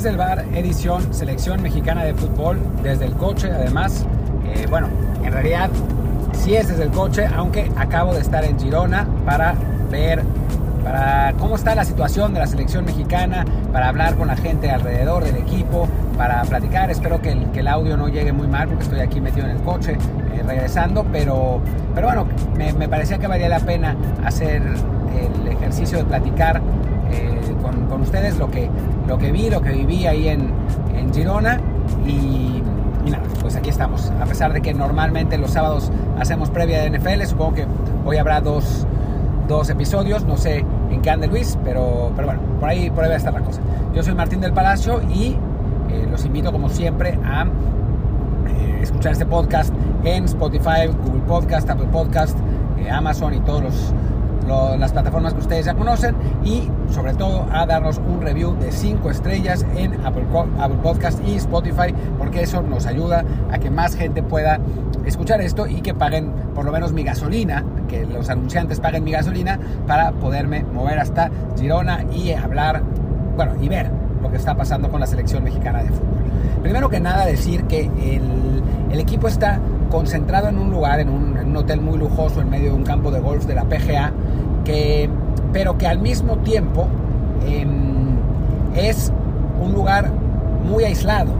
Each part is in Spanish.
Desde el bar, edición Selección Mexicana de Fútbol, desde el coche, además. Eh, bueno, en realidad sí es desde el coche, aunque acabo de estar en Girona para ver para cómo está la situación de la selección mexicana, para hablar con la gente alrededor del equipo, para platicar. Espero que el, que el audio no llegue muy mal porque estoy aquí metido en el coche eh, regresando, pero, pero bueno, me, me, parecía que valía la pena hacer el ejercicio de platicar eh, con, con, ustedes lo que, lo que vi, lo que viví ahí en, en Girona y, nada, pues aquí estamos. A pesar de que normalmente los sábados hacemos previa de NFL, supongo que hoy habrá dos dos episodios, no sé en qué ande Luis, pero, pero bueno, por ahí, por ahí va a estar la cosa. Yo soy Martín del Palacio y eh, los invito como siempre a eh, escuchar este podcast en Spotify, Google Podcast, Apple Podcast, Amazon y todos los las plataformas que ustedes ya conocen y sobre todo a darnos un review de 5 estrellas en Apple, Apple Podcast y Spotify porque eso nos ayuda a que más gente pueda escuchar esto y que paguen por lo menos mi gasolina, que los anunciantes paguen mi gasolina para poderme mover hasta Girona y hablar, bueno, y ver lo que está pasando con la selección mexicana de fútbol. Primero que nada decir que el, el equipo está concentrado en un lugar, en un, hotel muy lujoso en medio de un campo de golf de la PGA, que, pero que al mismo tiempo eh, es un lugar muy aislado,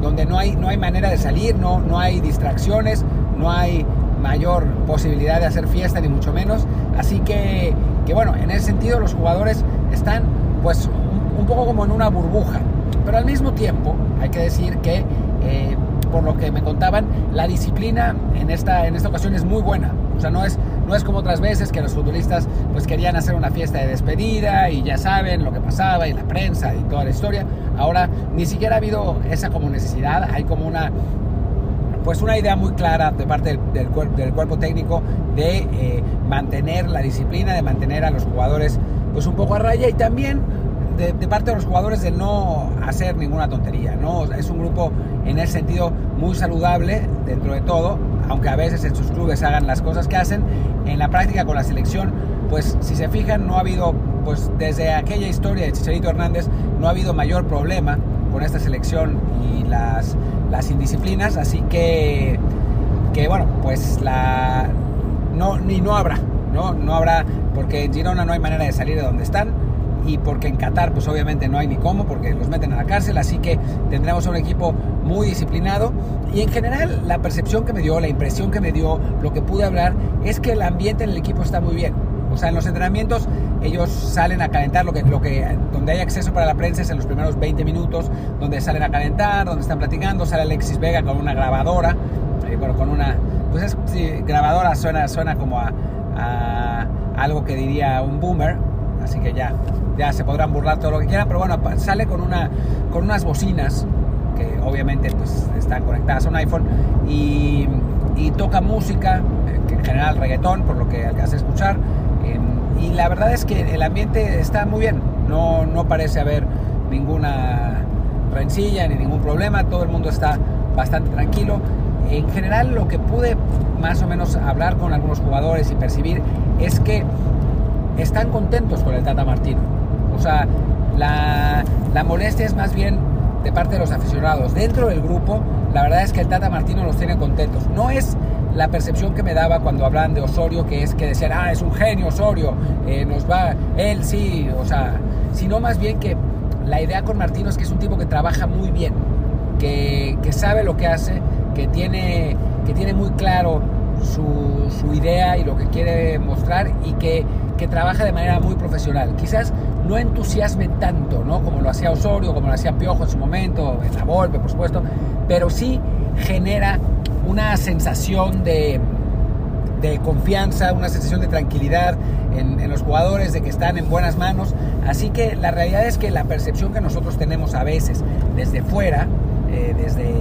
donde no hay, no hay manera de salir, no, no hay distracciones, no hay mayor posibilidad de hacer fiesta, ni mucho menos. Así que, que bueno, en ese sentido los jugadores están pues un, un poco como en una burbuja. Pero al mismo tiempo hay que decir que eh, por lo que me contaban, la disciplina en esta, en esta ocasión es muy buena. O sea, no es, no es como otras veces que los futbolistas pues querían hacer una fiesta de despedida y ya saben lo que pasaba y la prensa y toda la historia. Ahora ni siquiera ha habido esa como necesidad, hay como una pues una idea muy clara de parte del, del, cuerpo, del cuerpo técnico de eh, mantener la disciplina, de mantener a los jugadores pues un poco a raya y también de, parte de los jugadores de no hacer ninguna tontería, ¿no? Es un grupo en ese sentido muy saludable dentro de todo, aunque a veces en sus clubes hagan las cosas que hacen, en la práctica con la selección, pues si se fijan no ha habido, pues desde aquella historia de Chicharito Hernández, no ha habido mayor problema con esta selección y las, las indisciplinas, así que, que bueno, pues la, no, ni no habrá, ¿no? No habrá, porque en Girona no hay manera de salir de donde están, y porque en Qatar pues obviamente no hay ni cómo porque los meten a la cárcel, así que tendremos un equipo muy disciplinado y en general la percepción que me dio, la impresión que me dio, lo que pude hablar es que el ambiente en el equipo está muy bien. O sea, en los entrenamientos ellos salen a calentar, lo que, donde hay acceso para la prensa es en los primeros 20 minutos, donde salen a calentar, donde están platicando, sale Alexis Vega con una grabadora, eh, bueno, con una, pues es, sí, grabadora suena, suena como a algo que diría un boomer, así que ya ya se podrán burlar todo lo que quieran, pero bueno, sale con, una, con unas bocinas que obviamente pues están conectadas a un iPhone y, y toca música, que en general reggaetón, por lo que alcancé a escuchar, eh, y la verdad es que el ambiente está muy bien, no, no parece haber ninguna rencilla ni ningún problema, todo el mundo está bastante tranquilo. En general lo que pude más o menos hablar con algunos jugadores y percibir es que están contentos con el Tata Martino. O sea, la, la, molestia es más bien de parte de los aficionados. Dentro del grupo, la verdad es que el Tata Martino los tiene contentos. No es la percepción que me daba cuando hablan de Osorio, que es que decían, ah, es un genio Osorio, eh, nos va, él sí, o sea, sino más bien que la idea con Martino es que es un tipo que trabaja muy bien, que, que sabe lo que hace, que tiene, que tiene muy claro su, su idea y lo que quiere mostrar y que que trabaja de manera muy profesional. Quizás no entusiasme tanto, ¿no? Como lo hacía Osorio, como lo hacía Piojo en su momento, en la Volpe, por supuesto, pero sí genera una sensación de, de confianza, una sensación de tranquilidad en, en, los jugadores, de que están en buenas manos. Así que la realidad es que la percepción que nosotros tenemos a veces desde fuera, eh, desde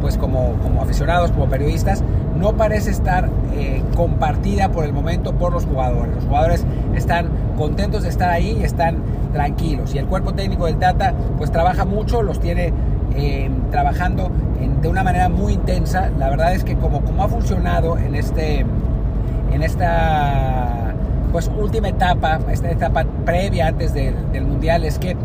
pues como, como aficionados, como periodistas, no parece estar eh, compartida por el momento por los jugadores. Los jugadores están contentos de estar ahí y están tranquilos. Y el cuerpo técnico del Tata pues trabaja mucho, los tiene eh, trabajando en, de una manera muy intensa. La verdad es que como, como ha funcionado en, este, en esta pues última etapa, esta etapa previa antes del, del Mundial, es que eh,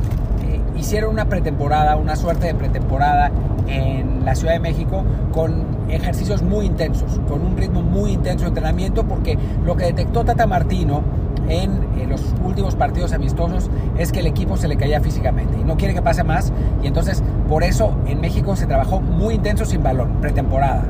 hicieron una pretemporada, una suerte de pretemporada en la Ciudad de México con ejercicios muy intensos, con un ritmo muy intenso de entrenamiento, porque lo que detectó Tata Martino en, los últimos partidos amistosos es que el equipo se le caía físicamente y no quiere que pase más y entonces por eso en México se trabajó muy intenso sin balón, pretemporada.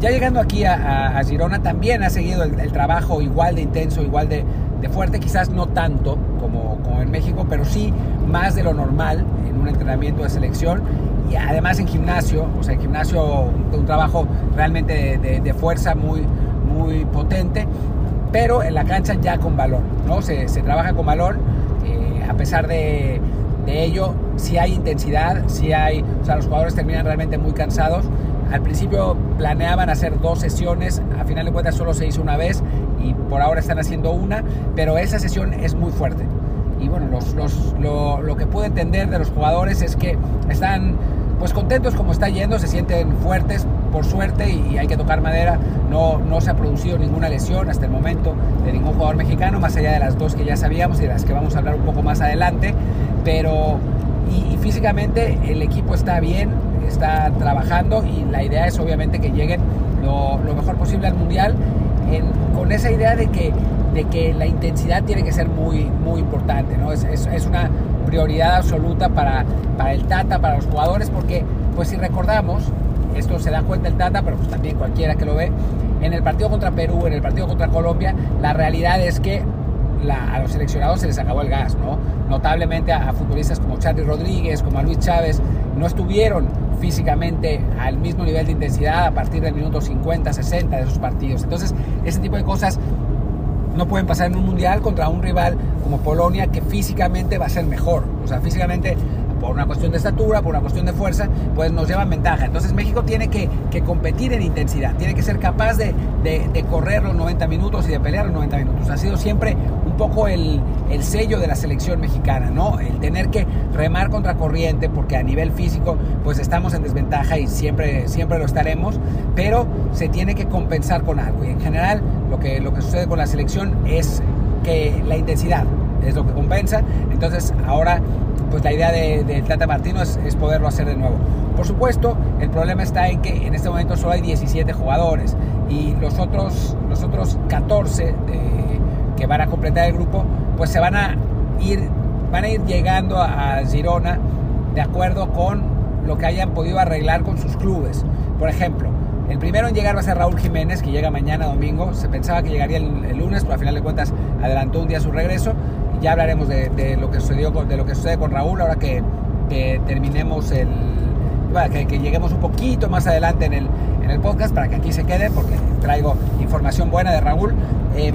Ya llegando aquí a, Girona también ha seguido el, trabajo igual de intenso, igual de, fuerte, quizás no tanto como, como en México, pero sí más de lo normal en un entrenamiento de selección y además en gimnasio, o sea, en gimnasio un, trabajo realmente de, fuerza muy, muy potente, pero en la cancha ya con valor, ¿no? Se, trabaja con valor, eh, a pesar de, ello, si hay intensidad, si hay, o sea, los jugadores terminan realmente muy cansados. Al principio planeaban hacer dos sesiones, a final de cuentas solo se hizo una vez y por ahora están haciendo una, pero esa sesión es muy fuerte. Y bueno, los, lo, lo que pude entender de los jugadores es que están pues contentos como está yendo, se sienten fuertes por suerte y, hay que tocar madera. No, no se ha producido ninguna lesión hasta el momento de ningún jugador mexicano, más allá de las dos que ya sabíamos y de las que vamos a hablar un poco más adelante. Pero y, físicamente el equipo está bien, está trabajando y la idea es obviamente que lleguen lo, mejor posible al mundial con esa idea de que, de que la intensidad tiene que ser muy, muy importante. ¿no? Es, es, una prioridad absoluta para, para el Tata, para los jugadores, porque pues si recordamos, esto se da cuenta el Tata, pero pues también cualquiera que lo ve, en el partido contra Perú, en el partido contra Colombia, la realidad es que a los seleccionados se les acabó el gas, ¿no? Notablemente a, futbolistas como Charlie Rodríguez, como a Luis Chávez, no estuvieron físicamente al mismo nivel de intensidad a partir del minuto 50, 60 de esos partidos. Entonces, ese tipo de cosas no pueden pasar en un mundial contra un rival como Polonia que físicamente va a ser mejor. O sea, físicamente por una cuestión de estatura, por una cuestión de fuerza, pues nos llevan ventaja. Entonces México tiene que, competir en intensidad, tiene que ser capaz de, correr los 90 minutos y de pelear los 90 minutos. Ha sido siempre un poco el, sello de la selección mexicana, ¿no? El tener que remar contra corriente, porque a nivel físico pues estamos en desventaja y siempre, siempre lo estaremos, pero se tiene que compensar con algo. Y en general lo que, lo que sucede con la selección es que la intensidad es lo que compensa. Entonces ahora pues la idea del de Tata Martino es, poderlo hacer de nuevo. Por supuesto, el problema está en que en este momento solo hay 17 jugadores y los otros, los otros 14 que van a completar el grupo, pues se van a ir, van a ir llegando a, Girona de acuerdo con lo que hayan podido arreglar con sus clubes. Por ejemplo, el primero en llegar va a ser Raúl Jiménez, que llega mañana domingo. Se pensaba que llegaría el, el, lunes, pero al final de cuentas adelantó un día su regreso. Ya hablaremos de, lo, que sucedió de lo que sucede con Raúl ahora que, terminemos el... que, lleguemos un poquito más adelante en el, en el podcast para que aquí se quede porque traigo información buena de Raúl. Em,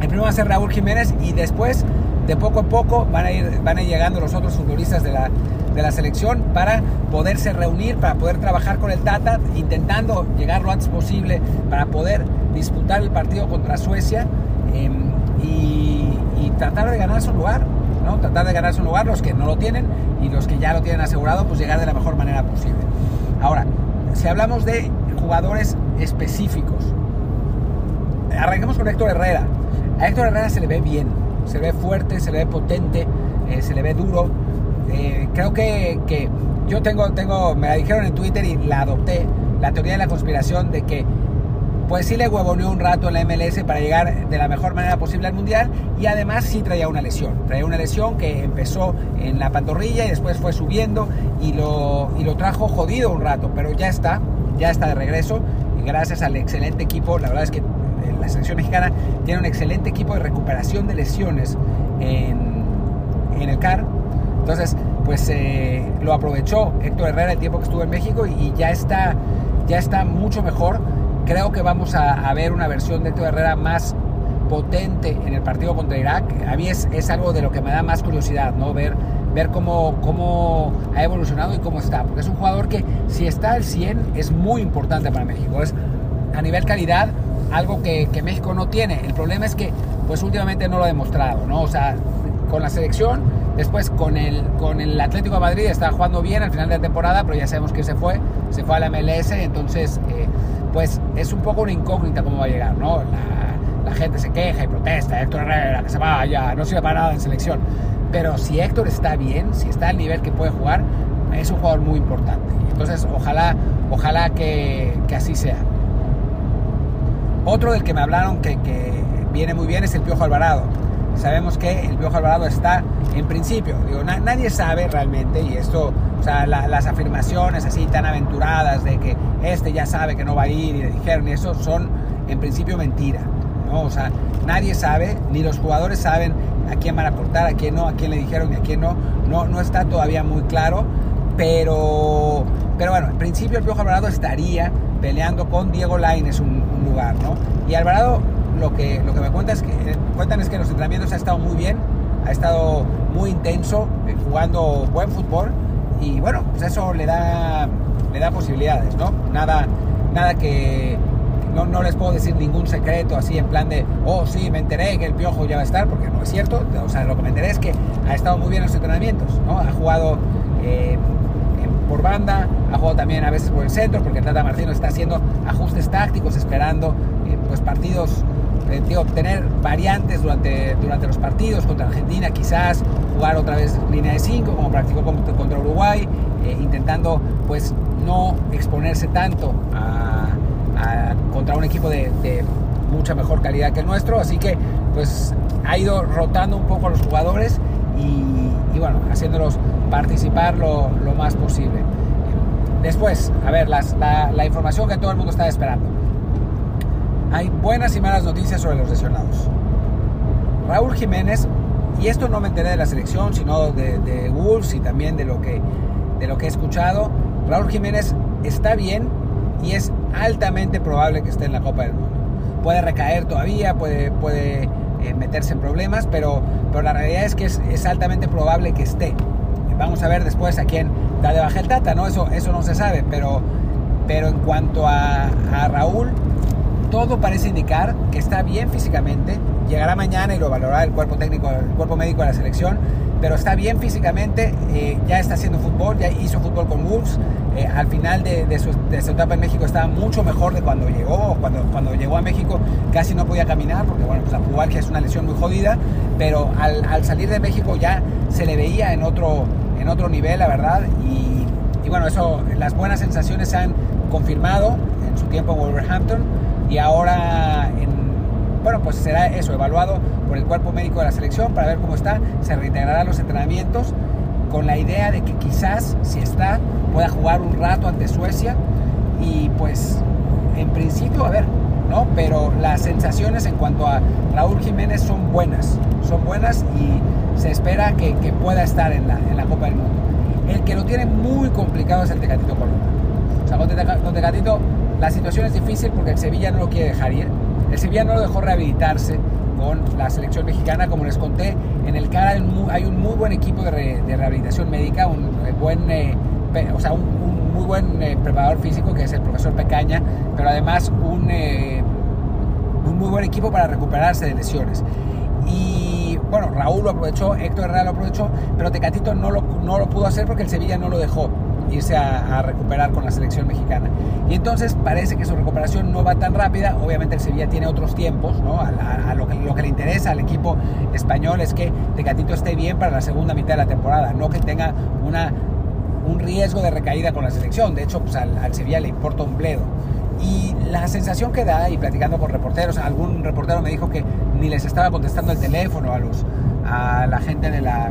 el primero va a ser Raúl Jiménez y después de poco a poco van a ir, van a ir llegando los otros futbolistas de la, de la selección para poderse reunir, para poder trabajar con el Tata, intentando llegar lo antes posible para poder disputar el partido contra Suecia. Em, y, tratar de ganar su lugar, ¿no? Tratar de ganar su lugar los que no lo tienen y los que ya lo tienen asegurado, pues llegar de la mejor manera posible. Ahora, si hablamos de jugadores específicos, arranquemos con Héctor Herrera. A Héctor Herrera se le ve bien, se le ve fuerte, se le ve potente, eh, se le ve duro. Eh, creo que, que, yo tengo, tengo, me la dijeron en Twitter y la adopté, la teoría de la conspiración de que pues sí le huevoneó un rato en la MLS para llegar de la mejor manera posible al Mundial y además sí traía una lesión. Traía una lesión que empezó en la pantorrilla y después fue subiendo y lo, y lo trajo jodido un rato, pero ya está, ya está de regreso y gracias al excelente equipo, la verdad es que la selección mexicana tiene un excelente equipo de recuperación de lesiones en, en el CAR. Entonces, pues eh, lo aprovechó Héctor Herrera el tiempo que estuvo en México y, y ya está, ya está mucho mejor Creo que vamos a, ver una versión de Héctor Herrera más potente en el partido contra Irak. A mí es, es, algo de lo que me da más curiosidad, ¿no? Ver, ver cómo, cómo ha evolucionado y cómo está. Porque es un jugador que si está al 100 es muy importante para México. Es a nivel calidad algo que, que, México no tiene. El problema es que pues últimamente no lo ha demostrado, ¿no? O sea, con la selección, después con el, con el Atlético de Madrid está jugando bien al final de la temporada, pero ya sabemos que se fue, se fue a la MLS, entonces... Eh, pues es un poco una incógnita cómo va a llegar, ¿no? La, gente se queja y protesta, Héctor Herrera, que se vaya, no sirve para nada en selección. pero si Héctor está bien, si está al nivel que puede jugar, es un jugador muy importante. Entonces, ojalá, ojalá que, que así sea. Otro del que me hablaron que, que, viene muy bien es el Piojo Alvarado. Sabemos que el Piojo Alvarado está en principio, digo, na, nadie sabe realmente, y esto, o sea, la, las afirmaciones así tan aventuradas de que este ya sabe que no va a ir y le dijeron, y eso son en principio mentira. ¿no? O sea, nadie sabe, ni los jugadores saben a quién van a cortar, a quién no, a quién le dijeron y a quién no. No, no está todavía muy claro, pero, pero bueno, en principio el Piojo Alvarado estaría peleando con Diego Lainez un, un lugar, ¿no? Y Alvarado lo que, lo que me cuenta es que, cuentan es que los entrenamientos ha estado muy bien, ha estado muy intenso, eh, jugando buen fútbol y bueno, pues eso le da, le da posibilidades, ¿no? Nada, nada que, no, no, les puedo decir ningún secreto así en plan de, oh sí, me enteré que el Piojo ya va a estar, porque no es cierto. O sea, lo que me enteré es que ha estado muy bien en los entrenamientos, ¿no? Ha jugado eh, por banda, ha jugado también a veces por el centro, porque Tata Martino está haciendo ajustes tácticos, esperando eh, pues partidos, eh, tío, tener variantes durante, durante los partidos contra Argentina, quizás jugar otra vez línea de 5, como practicó contra Uruguay, intentando pues no exponerse tanto a a, contra un equipo de, de, mucha mejor calidad que el nuestro. Así que pues ha ido rotando un poco a los jugadores y, y bueno, haciéndolos participar lo, lo, más posible. Después, a ver, las, la, la, información que todo el mundo está esperando. Hay buenas y malas noticias sobre los lesionados. Raúl Jiménez, y esto no me enteré de la selección, sino de, de Wolves y también de lo, que, de lo que he escuchado. Raúl Jiménez está bien y es altamente probable que esté en la Copa del Mundo. Puede recaer todavía, puede, puede eh, meterse en problemas, pero, pero la realidad es que es, altamente probable que esté. Vamos a ver después a quién da de baja el Tata, ¿no? Eso, eso no se sabe, pero, pero en cuanto a Raúl, todo parece indicar que está bien físicamente. Llegará mañana y lo valorará el cuerpo técnico, el cuerpo médico de la selección, pero está bien físicamente, eh, ya está haciendo fútbol, ya hizo fútbol con Wolves, eh, al final de, de, su, de, su, etapa en México estaba mucho mejor de cuando llegó, cuando, cuando llegó a México casi no podía caminar, porque bueno, pues la pubalgia es una lesión muy jodida, pero al, al, salir de México ya se le veía en otro, en otro nivel, la verdad, y, y bueno, eso, las buenas sensaciones se han confirmado en su tiempo en Wolverhampton, y ahora en bueno, pues será eso, evaluado por el cuerpo médico de la selección para ver cómo está, se reintegrará a los entrenamientos con la idea de que quizás, si está, pueda jugar un rato ante Suecia y pues en principio, a ver, ¿no? Pero las sensaciones en cuanto a Raúl Jiménez son buenas, son buenas y se espera que, que pueda estar en la, en la, Copa del Mundo. El que lo tiene muy complicado es el Tecatito Corona. O sea, con Tecatito la situación es difícil porque el Sevilla no lo quiere dejar ir. El Sevilla no lo dejó rehabilitarse con la selección mexicana, como les conté, en el CAR hay un muy buen equipo de, re, de rehabilitación médica, un buen, eh, o sea, un, muy buen eh, preparador físico que es el profesor Pecaña, pero además un, eh, un muy buen equipo para recuperarse de lesiones. Y bueno, Raúl lo aprovechó, Héctor Herrera lo aprovechó, pero Tecatito no lo, no lo pudo hacer porque el Sevilla no lo dejó irse a, a, recuperar con la selección mexicana. Y entonces parece que su recuperación no va tan rápida. Obviamente el Sevilla tiene otros tiempos, ¿no? A, a, a lo, que, lo, que, le interesa al equipo español es que Tecatito esté bien para la segunda mitad de la temporada, no que tenga una, un riesgo de recaída con la selección. De hecho, pues al, al Sevilla le importa un bledo. Y la sensación que da, y platicando con reporteros, algún reportero me dijo que ni les estaba contestando el teléfono a, los, a la gente de la,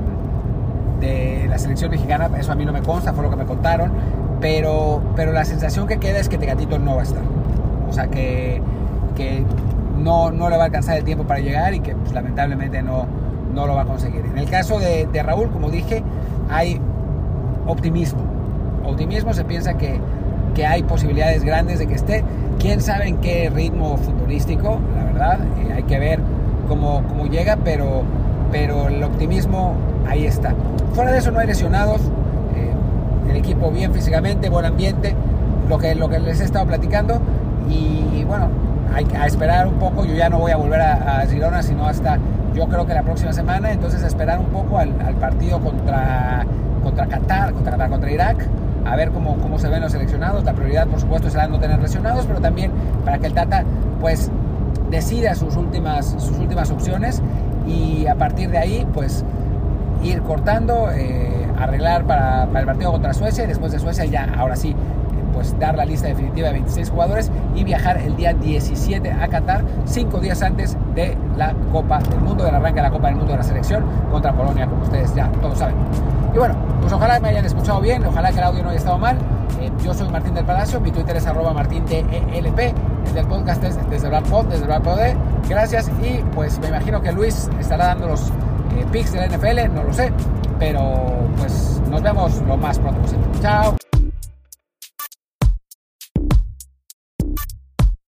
de la selección mexicana, eso a mí no me consta, fue lo que me contaron, pero, pero la sensación que queda es que Tecatito no va a estar. O sea, que, que no, no le va a alcanzar el tiempo para llegar y que pues, lamentablemente no, no lo va a conseguir. En el caso de, de Raúl, como dije, hay optimismo. Optimismo se piensa que, que hay posibilidades grandes de que esté. Quién sabe en qué ritmo futbolístico, la verdad, eh, hay que ver cómo, cómo llega, pero, pero el optimismo ahí está. Fuera de eso no hay lesionados, eh, el equipo bien físicamente, buen ambiente, lo que, lo que les he estado platicando. Y, bueno, hay que esperar un poco, yo ya no voy a volver a, a, Girona, sino hasta yo creo que la próxima semana, entonces esperar un poco al, al partido contra, contra Qatar, contra Qatar, contra Irak, a ver cómo, cómo se ven los seleccionados, la prioridad por supuesto será no tener lesionados, pero también para que el Tata pues decida sus últimas, sus últimas opciones. Y a partir de ahí pues ir cortando, eh, arreglar para, para, el partido contra Suecia y después de Suecia ya, ahora sí, pues dar la lista definitiva de 26 jugadores y viajar el día 17 a Qatar, cinco días antes de la Copa del Mundo, del arranque de la Copa del Mundo de la selección contra Polonia, como ustedes ya todos saben. Y bueno, pues ojalá me hayan escuchado bien, ojalá que el audio no haya estado mal. Eh, yo soy Martín del Palacio, mi Twitter es arroba martindelp, el del podcast es desde el Pod, desde el Pod. Gracias y pues me imagino que Luis estará dando los eh, picks NFL, no lo sé, pero pues nos vemos lo más pronto posible. Chao.